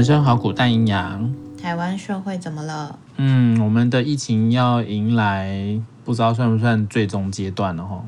人生好苦，但营养。台湾社会怎么了？嗯，我们的疫情要迎来，不知道算不算最终阶段了哈？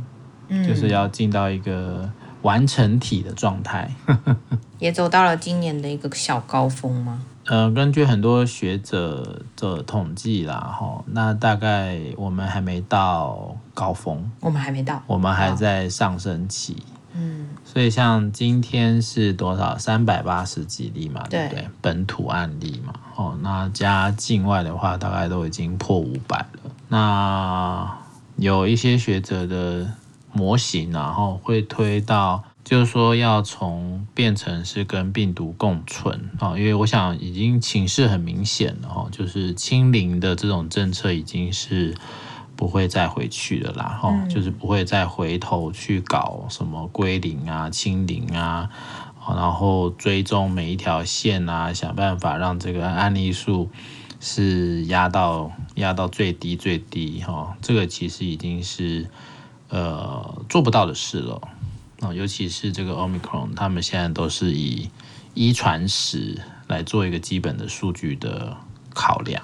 嗯，就是要进到一个完成体的状态。也走到了今年的一个小高峰吗？呃，根据很多学者的统计啦，哈，那大概我们还没到高峰，我们还没到，我们还在上升期。嗯，所以像今天是多少？三百八十几例嘛，对不对？对，本土案例嘛，哦，那加境外的话，大概都已经破五百了。那有一些学者的模型，然后会推到。就是说，要从变成是跟病毒共存啊，因为我想已经情势很明显了哦，就是清零的这种政策已经是不会再回去了啦，哈，就是不会再回头去搞什么归零啊、清零啊，然后追踪每一条线啊，想办法让这个案例数是压到压到最低最低哈，这个其实已经是呃做不到的事了。尤其是这个 Omicron，他们现在都是以一传十来做一个基本的数据的考量，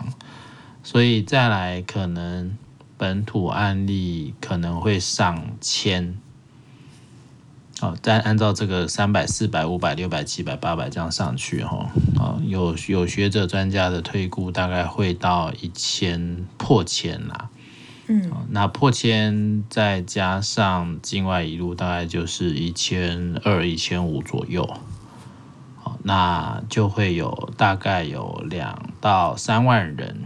所以再来可能本土案例可能会上千，哦，再按照这个三百、四百、五百、六百、七百、八百这样上去，哈，啊，有有学者专家的推估，大概会到一千破千啦。嗯，那破千再加上境外一路，大概就是一千二、一千五左右。好，那就会有大概有两到三万人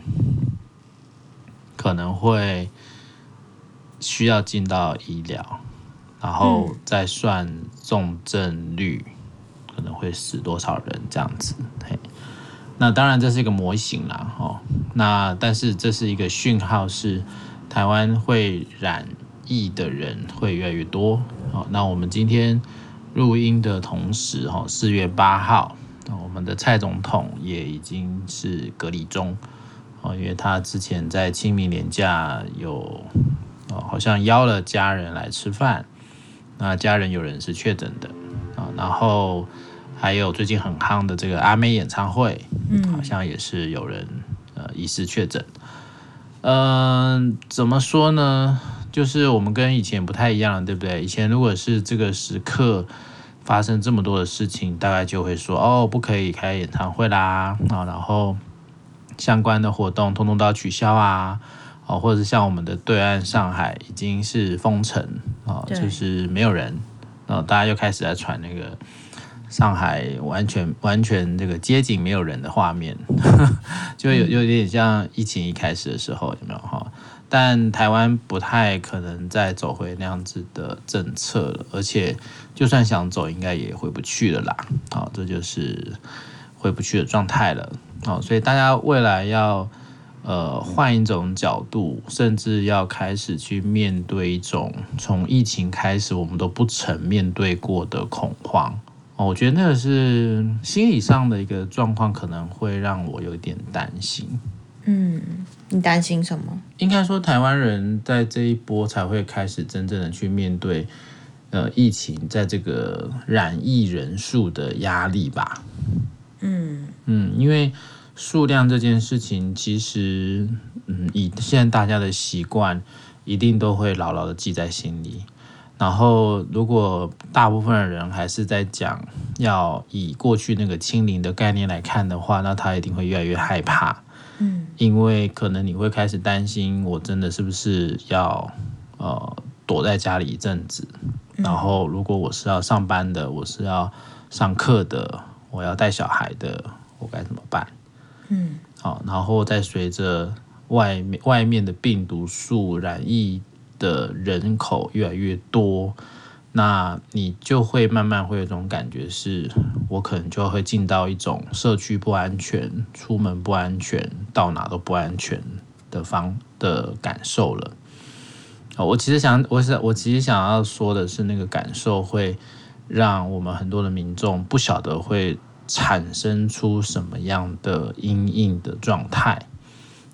可能会需要进到医疗，然后再算重症率可能会死多少人这样子。嘿，那当然这是一个模型啦，哦。那但是这是一个讯号是。台湾会染疫的人会越来越多。好，那我们今天录音的同时，哈，四月八号，我们的蔡总统也已经是隔离中。哦，因为他之前在清明年假有，哦，好像邀了家人来吃饭，那家人有人是确诊的，啊，然后还有最近很夯的这个阿妹演唱会，嗯，好像也是有人呃疑似确诊。嗯、呃，怎么说呢？就是我们跟以前不太一样，对不对？以前如果是这个时刻发生这么多的事情，大概就会说哦，不可以开演唱会啦啊，然后相关的活动通通都要取消啊，哦，或者是像我们的对岸上海已经是封城啊，就是没有人，然后大家又开始在传那个。上海完全完全这个街景没有人的画面，就有有点像疫情一开始的时候，有没有哈？但台湾不太可能再走回那样子的政策了，而且就算想走，应该也回不去了啦。好，这就是回不去的状态了。好，所以大家未来要呃换一种角度，甚至要开始去面对一种从疫情开始我们都不曾面对过的恐慌。哦我觉得那个是心理上的一个状况，可能会让我有点担心。嗯，你担心什么？应该说，台湾人在这一波才会开始真正的去面对，呃，疫情在这个染疫人数的压力吧。嗯嗯，因为数量这件事情，其实，嗯，以现在大家的习惯，一定都会牢牢的记在心里。然后，如果大部分的人还是在讲要以过去那个清零的概念来看的话，那他一定会越来越害怕。嗯，因为可能你会开始担心，我真的是不是要呃躲在家里一阵子？然后，如果我是要上班的，我是要上课的，我要带小孩的，我该怎么办？嗯，好，然后再随着外面外面的病毒数染疫。的人口越来越多，那你就会慢慢会有一种感觉，是我可能就会进到一种社区不安全、出门不安全、到哪都不安全的方的感受了。我其实想，我想，我其实想要说的是，那个感受会让我们很多的民众不晓得会产生出什么样的阴影的状态。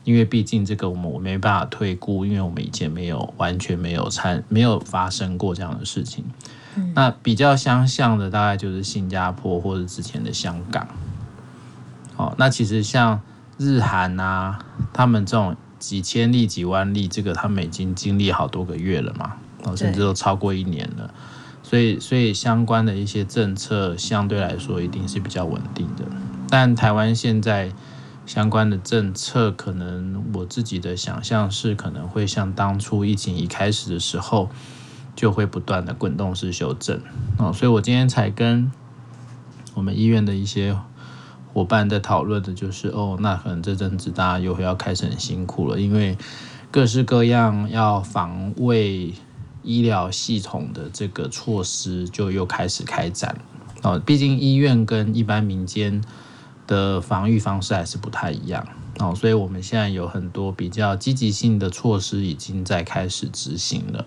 因为毕竟这个我们我没办法推估，因为我们以前没有完全没有参没有发生过这样的事情。嗯。那比较相像的大概就是新加坡或者之前的香港。哦，那其实像日韩啊，他们这种几千例、几万例，这个他们已经经历好多个月了嘛，哦，甚至都超过一年了。所以，所以相关的一些政策相对来说一定是比较稳定的。但台湾现在相关的政策，可能我自己的想象是，可能会像当初疫情一开始的时候，就会不断的滚动式修正。哦，所以我今天才跟我们医院的一些伙伴在讨论的，就是哦，那可能这阵子大家又要开始很辛苦了，因为各式各样要防卫。医疗系统的这个措施就又开始开展。哦，毕竟医院跟一般民间的防御方式还是不太一样。哦，所以我们现在有很多比较积极性的措施已经在开始执行了。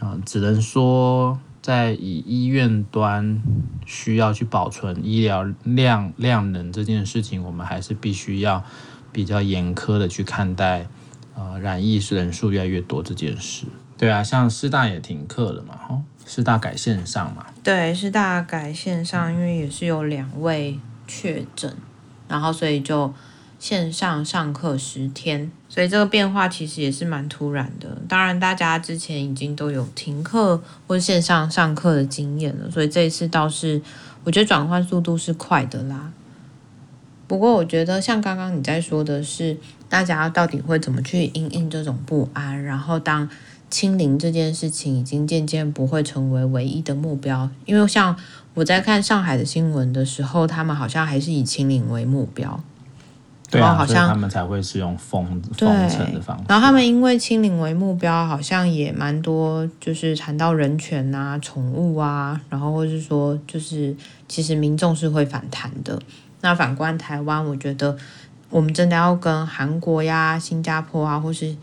啊，只能说在以医院端需要去保存医疗量量能这件事情，我们还是必须要比较严苛的去看待呃染疫人数越来越多这件事。对啊，像师大也停课了嘛，吼，师大改线上嘛。对，师大改线上，因为也是有两位确诊，然后所以就线上上课十天，所以这个变化其实也是蛮突然的。当然，大家之前已经都有停课或线上上课的经验了，所以这一次倒是我觉得转换速度是快的啦。不过，我觉得像刚刚你在说的是，大家到底会怎么去应应这种不安，然后当。清零这件事情已经渐渐不会成为唯一的目标，因为像我在看上海的新闻的时候，他们好像还是以清零为目标。对啊，好像他们才会是用封封城的方式。然后他们因为清零为目标，好像也蛮多，就是谈到人权啊、宠物啊，然后或是说，就是其实民众是会反弹的。那反观台湾，我觉得我们真的要跟韩国呀、新加坡啊，或是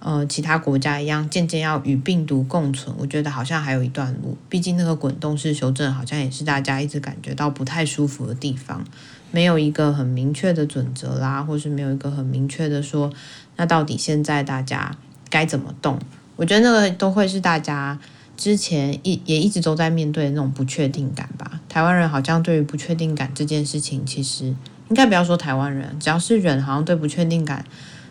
呃，其他国家一样，渐渐要与病毒共存，我觉得好像还有一段路。毕竟那个滚动式修正，好像也是大家一直感觉到不太舒服的地方，没有一个很明确的准则啦，或是没有一个很明确的说，那到底现在大家该怎么动？我觉得那个都会是大家之前一也一直都在面对的那种不确定感吧。台湾人好像对于不确定感这件事情，其实应该不要说台湾人，只要是人，好像对不确定感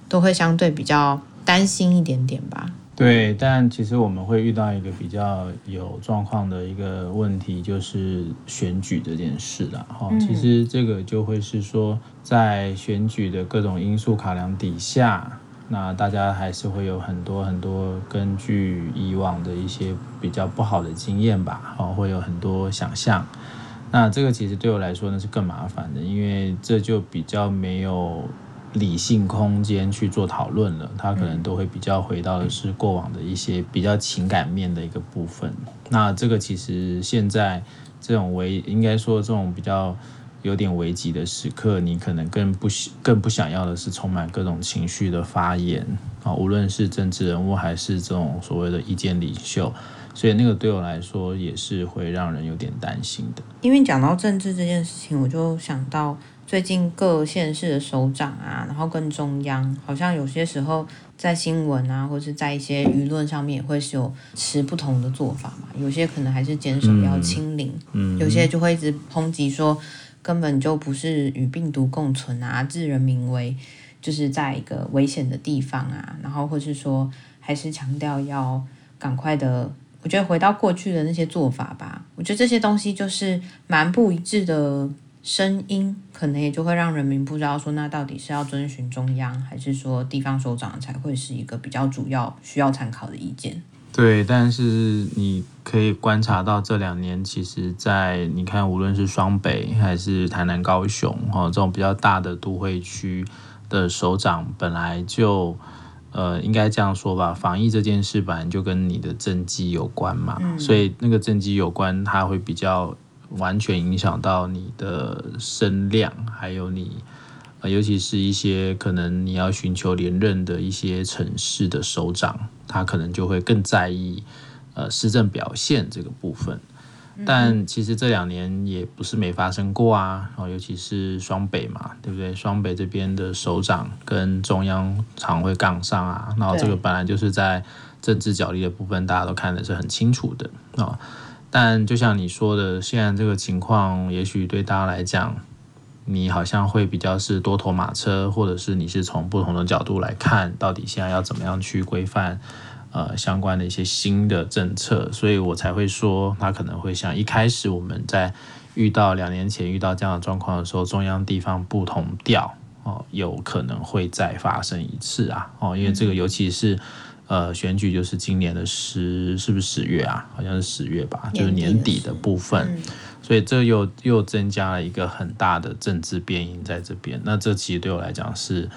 都会相对比较。担心一点点吧。对，但其实我们会遇到一个比较有状况的一个问题，就是选举这件事了。哈、嗯，其实这个就会是说，在选举的各种因素考量底下，那大家还是会有很多很多根据以往的一些比较不好的经验吧，哈，会有很多想象。那这个其实对我来说呢是更麻烦的，因为这就比较没有。理性空间去做讨论了，他可能都会比较回到的是过往的一些比较情感面的一个部分。那这个其实现在这种危，应该说这种比较有点危急的时刻，你可能更不更不想要的是充满各种情绪的发言啊，无论是政治人物还是这种所谓的意见领袖。所以那个对我来说也是会让人有点担心的。因为讲到政治这件事情，我就想到。最近各县市的首长啊，然后跟中央，好像有些时候在新闻啊，或是在一些舆论上面，也会是有持不同的做法嘛。有些可能还是坚守要清零，嗯，有些就会一直抨击说，根本就不是与病毒共存啊，置人民为就是在一个危险的地方啊，然后或是说还是强调要赶快的，我觉得回到过去的那些做法吧。我觉得这些东西就是蛮不一致的。声音可能也就会让人民不知道说，那到底是要遵循中央，还是说地方首长才会是一个比较主要需要参考的意见？对，但是你可以观察到这两年，其实，在你看，无论是双北还是台南、高雄，哈，这种比较大的都会区的首长，本来就，呃，应该这样说吧，防疫这件事本来就跟你的政绩有关嘛，嗯、所以那个政绩有关，它会比较。完全影响到你的声量，还有你，呃，尤其是一些可能你要寻求连任的一些城市的首长，他可能就会更在意，呃，施政表现这个部分。但其实这两年也不是没发生过啊，然后尤其是双北嘛，对不对？双北这边的首长跟中央常会杠上啊，然后这个本来就是在政治角力的部分，大家都看的是很清楚的啊。但就像你说的，现在这个情况，也许对大家来讲，你好像会比较是多头马车，或者是你是从不同的角度来看，到底现在要怎么样去规范呃相关的一些新的政策，所以我才会说，它可能会像一开始我们在遇到两年前遇到这样的状况的时候，中央地方不同调哦，有可能会再发生一次啊。哦，因为这个尤其是呃选举就是今年的十是不是十月啊？好像是十月吧，就是年底的部分。所以这又又增加了一个很大的政治变因在这边，那这其实对我来讲是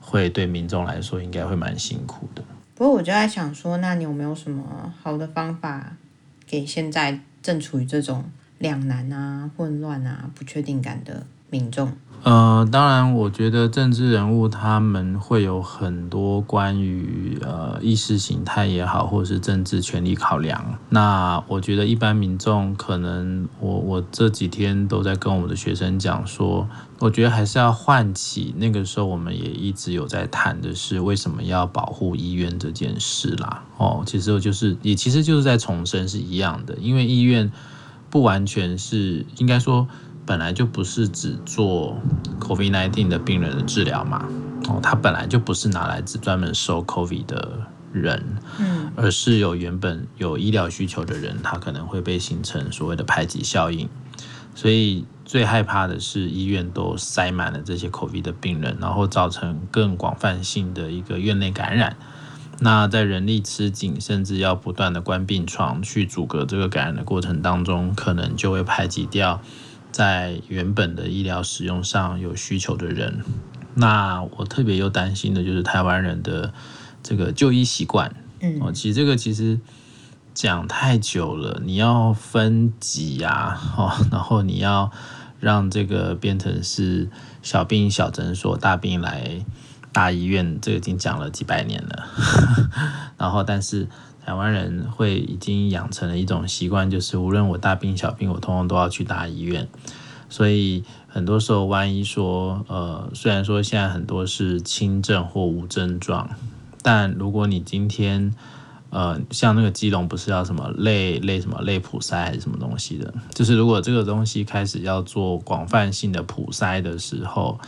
会对民众来说应该会蛮辛苦的。不过我就在想说，那你有没有什么好的方法给现在正处于这种两难啊、混乱啊、不确定感的民众？呃，当然，我觉得政治人物他们会有很多关于呃意识形态也好，或者是政治权力考量。那我觉得一般民众可能我，我这几天都在跟我们的学生讲说，我觉得还是要唤起那个时候我们也一直有在谈的是为什么要保护医院这件事啦。哦，其实就是也其实就是在重申是一样的，因为医院不完全是应该说。本来就不是只做 COVID-19 的病人的治疗嘛，哦，它本来就不是拿来只专门收 COVID 的人，嗯，而是有原本有医疗需求的人，他可能会被形成所谓的排挤效应，所以最害怕的是医院都塞满了这些 COVID 的病人，然后造成更广泛性的一个院内感染。那在人力吃紧，甚至要不断的关病床去阻隔这个感染的过程当中，可能就会排挤掉。在原本的医疗使用上有需求的人，那我特别又担心的就是台湾人的这个就医习惯。嗯，哦，其实这个其实讲太久了，你要分级啊，哦，然后你要让这个变成是小病小诊所，大病来大医院，这个已经讲了几百年了。然后，但是。台湾人会已经养成了一种习惯，就是无论我大病小病，我通通都要去大医院。所以很多时候，万一说，呃，虽然说现在很多是轻症或无症状，但如果你今天，呃，像那个基隆不是要什么类类什么类普筛还是什么东西的，就是如果这个东西开始要做广泛性的普筛的时候。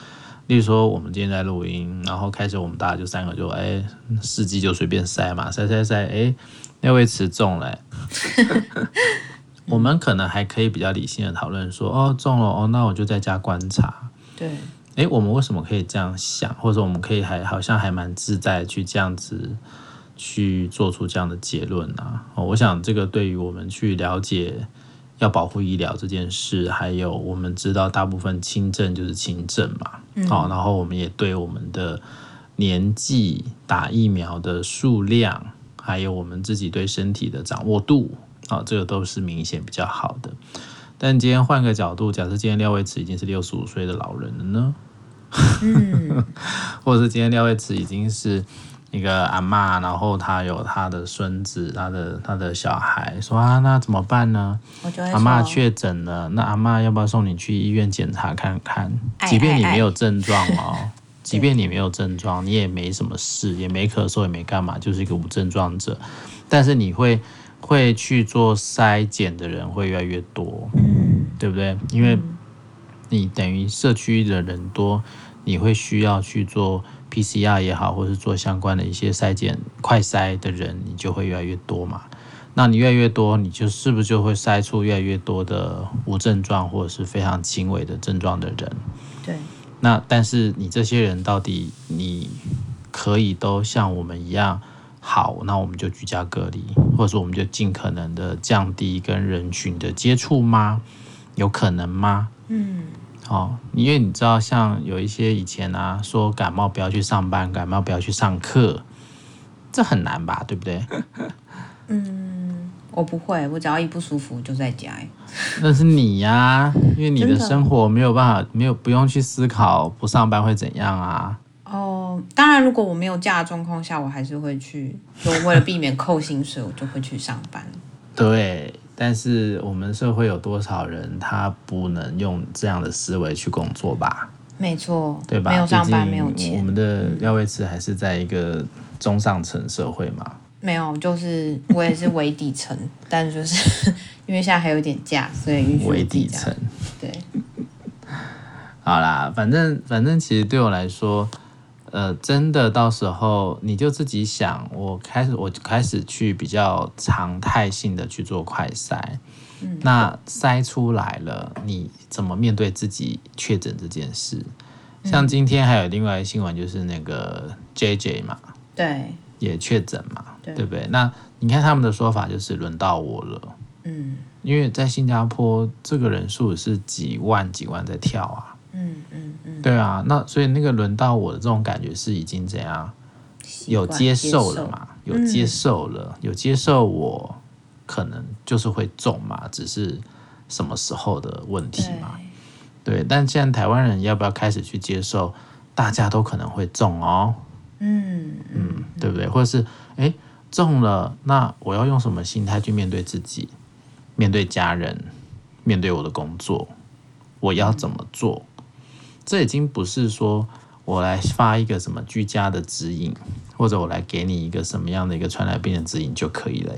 例如说，我们今天在录音，然后开始我们大家就三个就哎，司机就随便塞嘛，塞塞塞，哎，那位词中了，我们可能还可以比较理性的讨论说，哦，中了哦，那我就在家观察。对，哎，我们为什么可以这样想，或者我们可以还好像还蛮自在去这样子去做出这样的结论呢？哦，我想这个对于我们去了解。要保护医疗这件事，还有我们知道大部分轻症就是轻症嘛，好、嗯哦，然后我们也对我们的年纪、打疫苗的数量，还有我们自己对身体的掌握度，啊、哦，这个都是明显比较好的。但今天换个角度，假设今天廖伟慈已经是六十五岁的老人了呢？嗯、或者是今天廖伟慈已经是。一个阿嬷，然后她有她的孙子，她的她的小孩，说啊，那怎么办呢？阿嬷确诊了，那阿嬷要不要送你去医院检查看看？即便你没有症状哦，即便你没有症状，你也没什么事，也没咳嗽，也没干嘛，就是一个无症状者。但是你会会去做筛检的人会越来越多，嗯，对不对？因为你等于社区的人多，你会需要去做。PCR 也好，或是做相关的一些筛检、快筛的人，你就会越来越多嘛。那你越来越多，你就是不是就会筛出越来越多的无症状或者是非常轻微的症状的人？对。那但是你这些人到底你可以都像我们一样好？那我们就居家隔离，或者说我们就尽可能的降低跟人群的接触吗？有可能吗？嗯。哦，因为你知道，像有一些以前啊，说感冒不要去上班，感冒不要去上课，这很难吧？对不对？嗯，我不会，我只要一不舒服就在家。那是你呀、啊，因为你的生活没有办法，没有不用去思考不上班会怎样啊。哦，当然，如果我没有假的状况下，我还是会去，就为了避免扣薪水，我就会去上班。对。但是我们社会有多少人他不能用这样的思维去工作吧？没错，对吧？没有上班，没有钱。我们的廖维慈还是在一个中上层社会嘛？没有，就是我也是微底层，但就是 因为现在还有点假，所以微底层。对。好啦，反正反正其实对我来说，呃，真的到时候你就自己想，我开始我开始去比较常态性的去做快筛，嗯，那筛出来了，你怎么面对自己确诊这件事？像今天还有另外新闻，就是那个 JJ 嘛，对，也确诊嘛，对，对不对？那你看他们的说法就是轮到我了，嗯，因为在新加坡这个人数是几万几万在跳啊，嗯嗯嗯，对啊，那所以那个轮到我的这种感觉是已经怎样，有接受了嘛，有接受了，有接受我可能就是会中嘛，只是什么时候的问题嘛。对，但现在台湾人要不要开始去接受，大家都可能会中哦，嗯嗯，对不对？或者是哎中了，那我要用什么心态去面对自己，面对家人，面对我的工作，我要怎么做？这已经不是说我来发一个什么居家的指引，或者我来给你一个什么样的一个传染病的指引就可以了。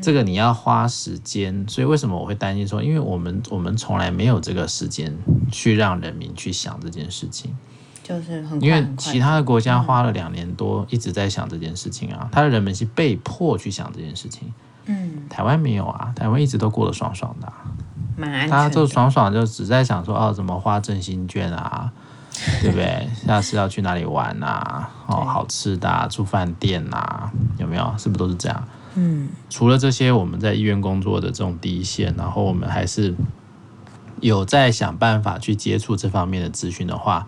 这个你要花时间，所以为什么我会担心说，因为我们我们从来没有这个时间去让人民去想这件事情，就是很因为其他的国家花了两年多一直在想这件事情啊，他的人们是被迫去想这件事情，嗯，台湾没有啊，台湾一直都过得爽爽的，蛮安全，大家就爽爽就只在想说哦，怎么花振兴券啊，对不对？下次要去哪里玩啊？哦，好吃的啊，住饭店啊，有没有？是不是都是这样？嗯，除了这些，我们在医院工作的这种第一线，然后我们还是有在想办法去接触这方面的资讯的话，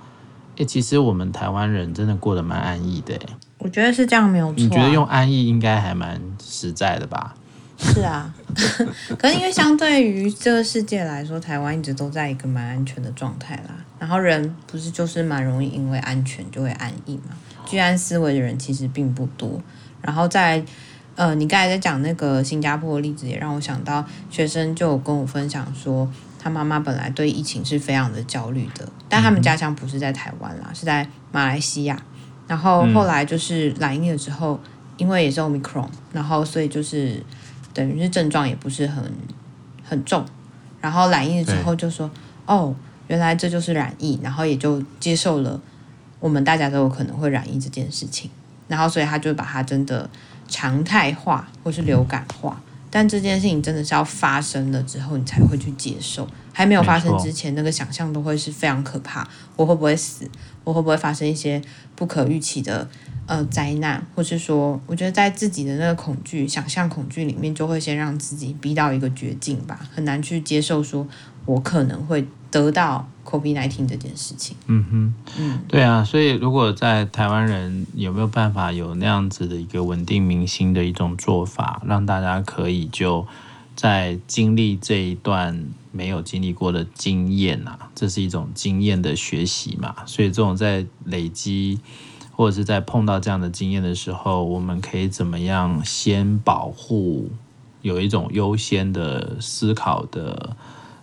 诶，其实我们台湾人真的过得蛮安逸的。我觉得是这样，没有错啊。你觉得用安逸应该还蛮实在的吧？是啊，可是因为相对于这个世界来说，台湾一直都在一个蛮安全的状态啦。然后人不是就是蛮容易因为安全就会安逸嘛？居安思危的人其实并不多。然后在呃，你刚才在讲那个新加坡的例子，也让我想到学生就有跟我分享说，他妈妈本来对疫情是非常的焦虑的，但他们家乡不是在台湾啦，是在马来西亚。然后后来就是来疫了之后，因为也是 Omicron，然后所以就是等于是症状也不是很很重。然后染疫了之后就说，哦，原来这就是染疫，然后也就接受了我们大家都有可能会染疫这件事情。然后所以他就把它真的。常态化或是流感化，但这件事情真的是要发生了之后，你才会去接受。还没有发生之前，那个想象都会是非常可怕。我会不会死？我会不会发生一些不可预期的呃灾难？或是说，我觉得在自己的那个恐惧、想象恐惧里面，就会先让自己逼到一个绝境吧，很难去接受说，我可能会得到。COVID-19 这件事情，嗯哼，嗯，对啊，所以如果在台湾人有没有办法有那样子的一个稳定民心的一种做法，让大家可以就在经历这一段没有经历过的经验啊，这是一种经验的学习嘛，所以这种在累积或者是在碰到这样的经验的时候，我们可以怎么样先保护，有一种优先的思考的。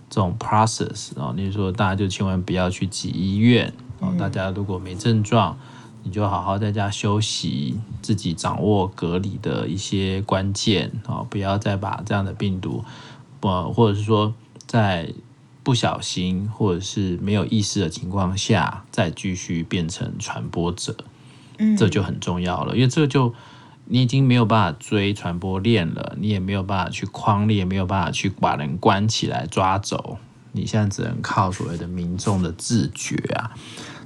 这种 process 哦，你说大家就千万不要去挤医院哦。大家如果没症状，你就好好在家休息，自己掌握隔离的一些关键哦，不要再把这样的病毒，不或者是说在不小心或者是没有意识的情况下，再继续变成传播者，这就很重要了，因为这就。你已经没有办法追传播链了，你也没有办法去框列，也没有办法去把人关起来抓走。你现在只能靠所谓的民众的自觉啊。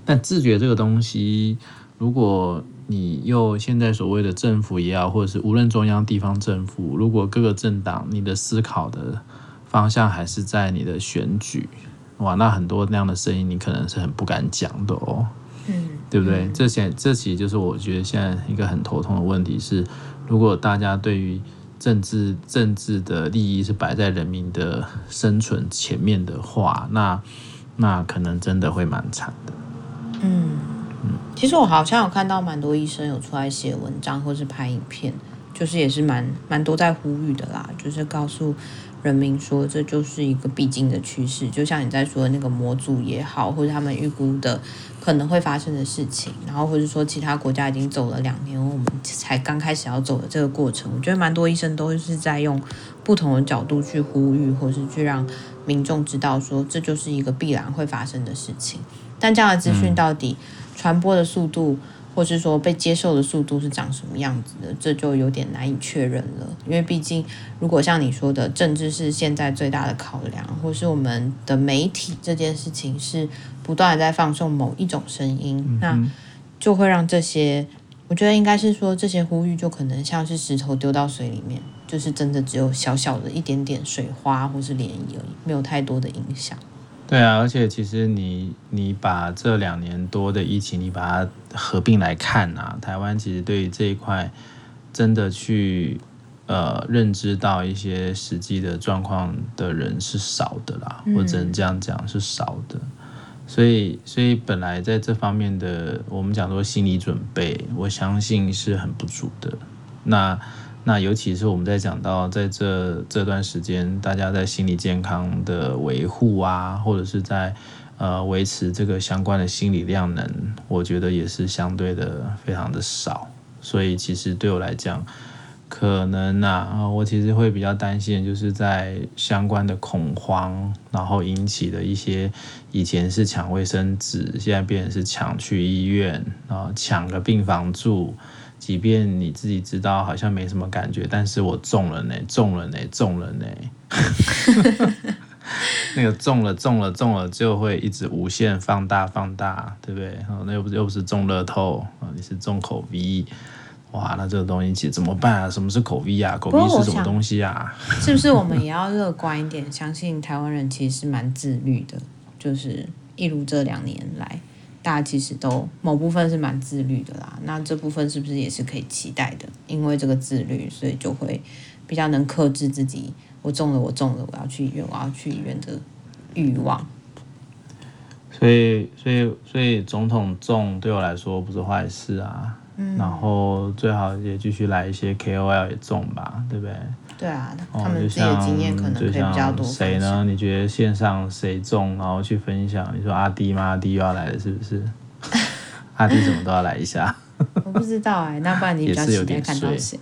但自觉这个东西，如果你又现在所谓的政府也好，或者是无论中央地方政府，如果各个政党你的思考的方向还是在你的选举，哇，那很多那样的声音你可能是很不敢讲的哦。嗯，对不对？嗯、这些这其实就是我觉得现在一个很头痛的问题是，如果大家对于政治政治的利益是摆在人民的生存前面的话，那那可能真的会蛮惨的。嗯嗯，其实我好像有看到蛮多医生有出来写文章或是拍影片，就是也是蛮蛮多在呼吁的啦，就是告诉。人民说，这就是一个必经的趋势，就像你在说的那个模组也好，或者他们预估的可能会发生的事情，然后或者说其他国家已经走了两年，我们才刚开始要走的这个过程，我觉得蛮多医生都是在用不同的角度去呼吁，或是去让民众知道说这就是一个必然会发生的事情。但这样的资讯到底传播的速度，或是说被接受的速度是长什么样子的，这就有点难以确认了。因为毕竟，如果像你说的，政治是现在最大的考量，或是我们的媒体这件事情是不断的在放送某一种声音，嗯、那就会让这些。我觉得应该是说，这些呼吁就可能像是石头丢到水里面，就是真的只有小小的一点点水花或是涟漪而已，没有太多的影响。对啊，而且其实你你把这两年多的疫情，你把它合并来看啊，台湾其实对于这一块真的去呃认知到一些实际的状况的人是少的啦，我只能这样讲是少的。所以，所以本来在这方面的，我们讲说心理准备，我相信是很不足的。那，那尤其是我们在讲到在这这段时间，大家在心理健康的维护啊，或者是在呃维持这个相关的心理量能，我觉得也是相对的非常的少。所以，其实对我来讲，可能啊，我其实会比较担心，就是在相关的恐慌，然后引起的一些以前是抢卫生纸，现在变成是抢去医院，然后抢个病房住，即便你自己知道好像没什么感觉，但是我中了呢，中了呢，中了呢，那个中了中了中了就会一直无限放大放大，对不对？那又不是又不是中乐透啊，你是中口 V。哇，那这个东西其实怎么办啊？什么是口 V 啊？口 V 是什么东西啊？是不是我们也要乐观一点，相信台湾人其实是蛮自律的？就是一如这两年来，大家其实都某部分是蛮自律的啦。那这部分是不是也是可以期待的？因为这个自律，所以就会比较能克制自己。我中了，我中了，我要去医院，我要去医院的欲望。所以，所以，所以总统中对我来说不是坏事啊。然后最好也继续来一些 KOL 也中吧，对不对？对啊，他们自己的经验可能可以比较多。谁呢？你觉得线上谁中，然后去分享？你说阿迪吗？阿迪又要来了，是不是？阿迪怎么都要来一下？我不知道哎、欸，那不然你比较期待看到谁？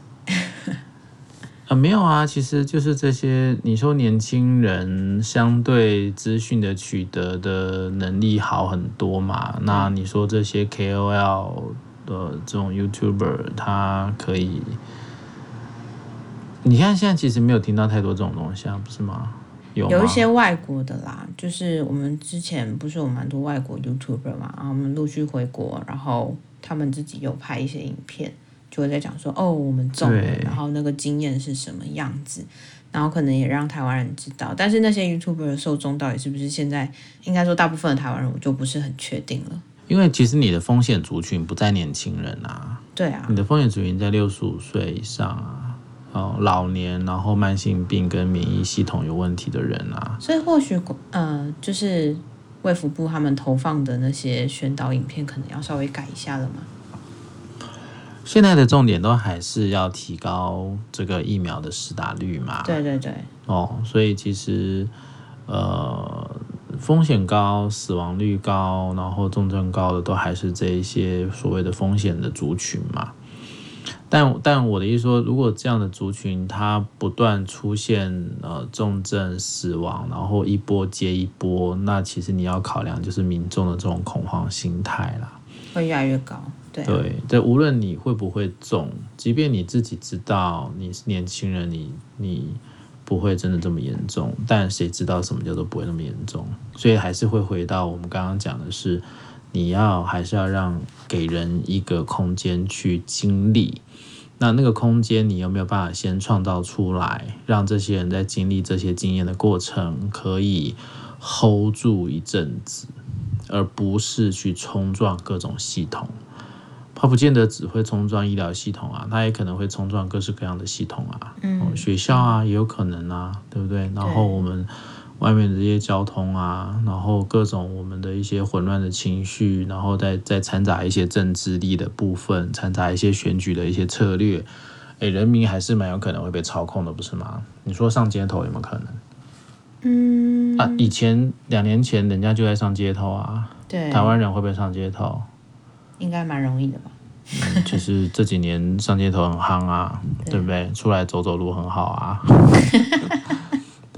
啊，没有啊，其实就是这些。你说年轻人相对资讯的取得的能力好很多嘛？嗯、那你说这些 KOL？的这种 YouTuber，他可以，你看现在其实没有听到太多这种东西啊，不是吗？有？有一些外国的啦，就是我们之前不是有蛮多外国 YouTuber 嘛，然后我们陆续回国，然后他们自己有拍一些影片，就会在讲说，哦，我们中了，然后那个经验是什么样子，然后可能也让台湾人知道，但是那些 YouTuber 的受众到底是不是现在，应该说大部分的台湾人，我就不是很确定了。因为其实你的风险族群不在年轻人啊，对啊，你的风险族群在六十五岁以上啊，哦，老年，然后慢性病跟免疫系统有问题的人啊，所以或许呃，就是卫福部他们投放的那些宣导影片，可能要稍微改一下了嘛。现在的重点都还是要提高这个疫苗的施打率嘛，对对对，哦，所以其实呃。风险高、死亡率高，然后重症高的都还是这一些所谓的风险的族群嘛。但但我的意思说，如果这样的族群它不断出现呃重症、死亡，然后一波接一波，那其实你要考量就是民众的这种恐慌心态啦，会越来越高。对、啊、对，这无论你会不会中，即便你自己知道你是年轻人，你你。不会真的这么严重，但谁知道什么叫做不会那么严重？所以还是会回到我们刚刚讲的是，你要还是要让给人一个空间去经历。那那个空间你有没有办法先创造出来，让这些人在经历这些经验的过程可以 hold 住一阵子，而不是去冲撞各种系统。他不见得只会冲撞医疗系统啊，他也可能会冲撞各式各样的系统啊，嗯，学校啊也有可能啊，对不对？然后我们外面的这些交通啊，然后各种我们的一些混乱的情绪，然后再再掺杂一些政治力的部分，掺杂一些选举的一些策略，诶，人民还是蛮有可能会被操控的，不是吗？你说上街头有没有可能？嗯啊，以前两年前人家就在上街头啊，对，台湾人会不会上街头？应该蛮容易的吧？嗯，就是这几年上街头很夯啊，对，对不对？出来走走路很好啊。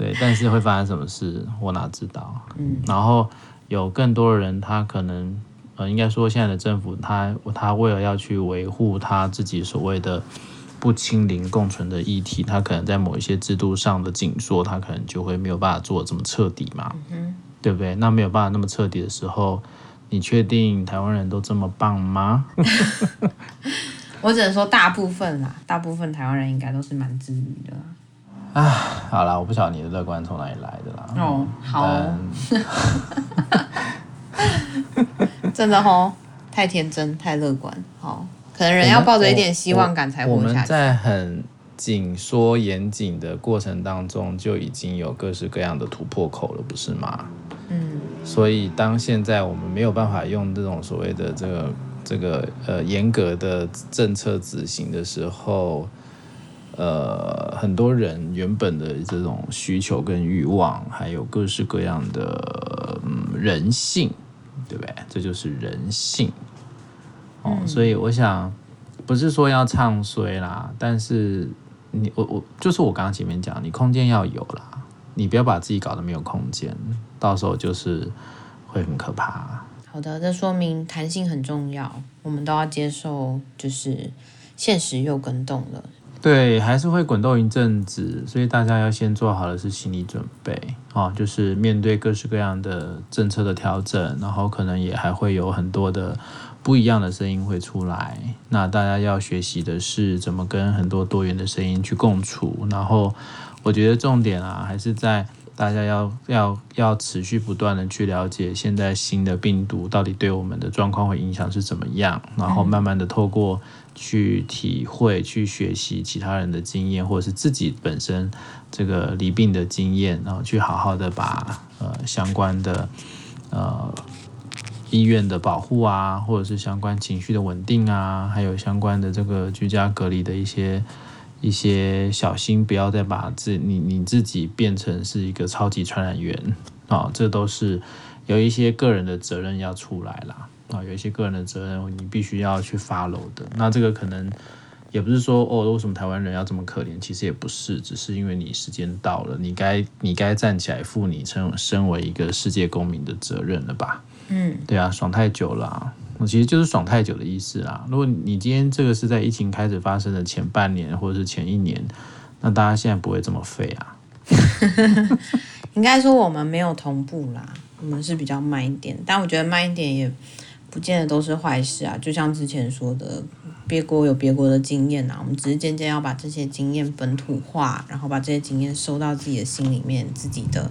对对，但是会发生什么事，我哪知道？嗯，然后有更多的人，他可能，呃，应该说现在的政府他，他他为了要去维护他自己所谓的不清零共存的议题，他可能在某一些制度上的紧缩，他可能就会没有办法做这么彻底嘛，嗯，对不对？那没有办法那么彻底的时候，你确定台湾人都这么棒吗？我只能说大部分啦，大部分台湾人应该都是蛮自律的。啊，好啦，我不晓得你的乐观从哪里来的啦。哦，好哦，真的哦，太天真，太乐观。好，可能人要抱着一点希望感才活下去。我们在很紧缩严谨的过程当中，就已经有各式各样的突破口了，不是吗？嗯。所以，当现在我们没有办法用这种所谓的这个这个呃严格的政策执行的时候，呃，很多人原本的这种需求跟欲望，还有各式各样的、嗯、人性，对不对？这就是人性。哦，嗯、所以我想，不是说要唱衰啦，但是你我我就是我刚刚前面讲，你空间要有啦，你不要把自己搞得没有空间，到时候就是会很可怕。好的，这说明弹性很重要，我们都要接受，就是现实又更动了。对，还是会滚动一阵子，所以大家要先做好的是心理准备啊，就是面对各式各样的政策的调整，然后可能也还会有很多的不一样的声音会出来。那大家要学习的是怎么跟很多多元的声音去共处。然后我觉得重点啊，还是在大家要要要持续不断的去了解现在新的病毒到底对我们的状况会影响是怎么样，然后慢慢的透过。去体会、去学习其他人的经验，或者是自己本身这个离病的经验，然后去好好的把呃相关的呃医院的保护啊，或者是相关情绪的稳定啊，还有相关的这个居家隔离的一些一些小心，不要再把自你你自己变成是一个超级传染源啊，这都是有一些个人的责任要出来啦。啊，有一些个人的责任，你必须要去 follow 的。那这个可能也不是说哦，为什么台湾人要这么可怜？其实也不是，只是因为你时间到了，你该你该站起来负你成身为一个世界公民的责任了吧？嗯，对啊，爽太久了啊，我其实就是爽太久的意思啦。如果你今天这个是在疫情开始发生的前半年或者是前一年，那大家现在不会这么废啊。应该说我们没有同步啦，我们是比较慢一点，但我觉得慢一点也。不见得都是坏事啊，就像之前说的，别国有别国的经验啊，我们只是渐渐要把这些经验本土化，然后把这些经验收到自己的心里面，自己的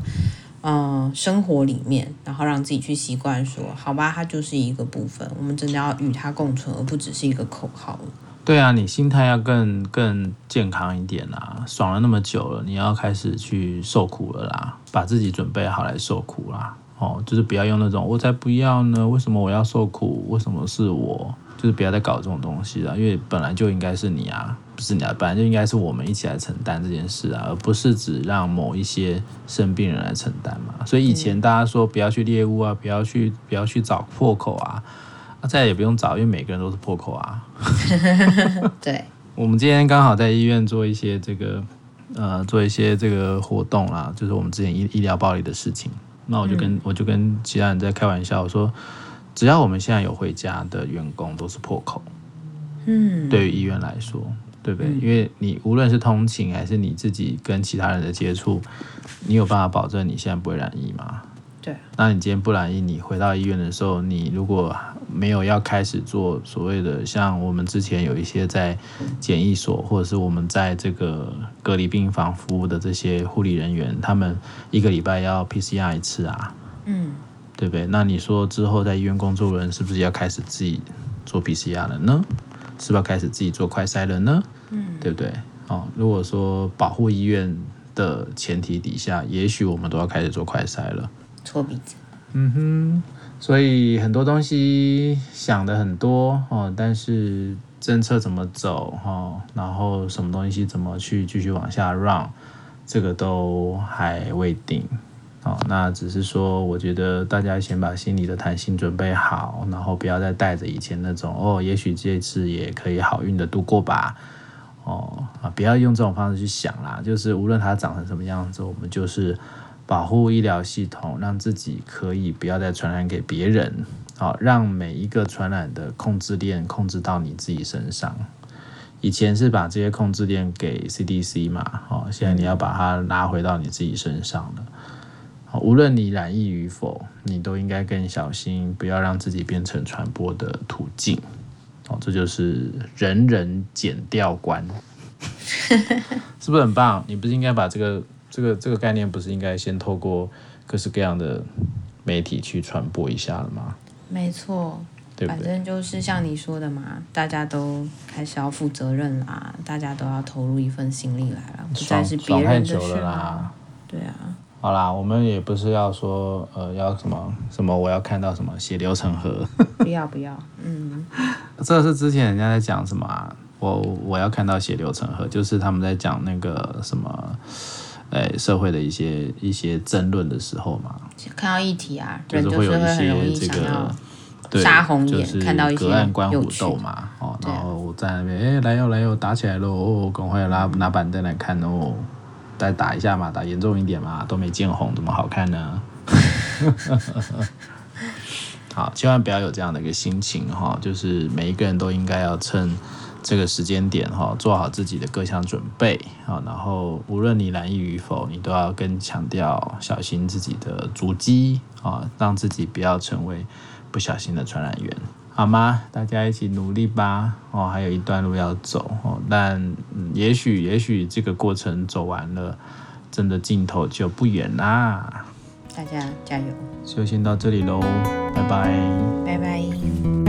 呃生活里面，然后让自己去习惯说，好吧，它就是一个部分，我们真的要与它共存，而不只是一个口号。对啊，你心态要更更健康一点啦，爽了那么久了，你要开始去受苦了啦，把自己准备好来受苦啦。哦，就是不要用那种我才不要呢，为什么我要受苦？为什么是我？就是不要再搞这种东西了，因为本来就应该是你啊，不是你啊，本来就应该是我们一起来承担这件事啊，而不是只让某一些生病人来承担嘛。所以以前大家说不要去猎物啊，不要去不要去找破口啊，啊，再也不用找，因为每个人都是破口啊。对，我们今天刚好在医院做一些这个呃做一些这个活动啦，就是我们之前医医疗暴力的事情。那我就跟、嗯、我就跟其他人在开玩笑，我说，只要我们现在有回家的员工，都是破口。嗯，对于医院来说，对不对？嗯、因为你无论是通勤还是你自己跟其他人的接触，你有办法保证你现在不会染疫吗？对，那你今天不染疫，你回到医院的时候，你如果没有要开始做所谓的像我们之前有一些在检疫所，或者是我们在这个隔离病房服务的这些护理人员，他们一个礼拜要 PCR 一次啊，嗯，对不对？那你说之后在医院工作的人是不是要开始自己做 PCR 了呢？是不是要开始自己做快筛了呢？嗯，对不对？哦，如果说保护医院的前提底下，也许我们都要开始做快筛了。搓鼻子，嗯哼，所以很多东西想的很多哦，但是政策怎么走哈，然后什么东西怎么去继续往下让这个都还未定哦。那只是说，我觉得大家先把心里的弹性准备好，然后不要再带着以前那种哦，也许这次也可以好运的度过吧。哦啊，不要用这种方式去想啦。就是无论它长成什么样子，我们就是保护医疗系统，让自己可以不要再传染给别人。好，让每一个传染的控制链控制到你自己身上。以前是把这些控制链给 CDC 嘛，哦，现在你要把它拉回到你自己身上了。无论你染疫与否，你都应该更小心，不要让自己变成传播的途径。哦，这就是人人减掉关，是不是很棒？你不是应该把这个这个这个概念，不是应该先透过各式各样的媒体去传播一下了吗？没错，对对，反正就是像你说的嘛，大家都开始要负责任啦，大家都要投入一份心力来了，不再是别人的事了啦。对啊。好啦，我们也不是要说，呃，要什么什么，我要看到什么血流成河。不要不要，嗯。这是之前人家在讲什么啊？我我要看到血流成河，就是他们在讲那个什么，哎，社会的一些一些争论的时候嘛。看到议题啊，就是会有一些这个对，杀红眼，就是隔岸观虎斗嘛。哦，然后我在那边，哎，来哟来哟，打起来喽！哦，赶快拿拿板凳来看哦。再打一下嘛，打严重一点嘛，都没见红，怎么好看呢？好，千万不要有这样的一个心情哈，就是每一个人都应该要趁这个时间点哈，做好自己的各项准备啊，然后无论你染疫与否，你都要更强调小心自己的足迹啊，让自己不要成为不小心的传染源。好吗？大家一起努力吧！哦，还有一段路要走哦，但、嗯、也许也许这个过程走完了，真的尽头就不远啦！大家加油！就先到这里喽，拜拜！拜拜！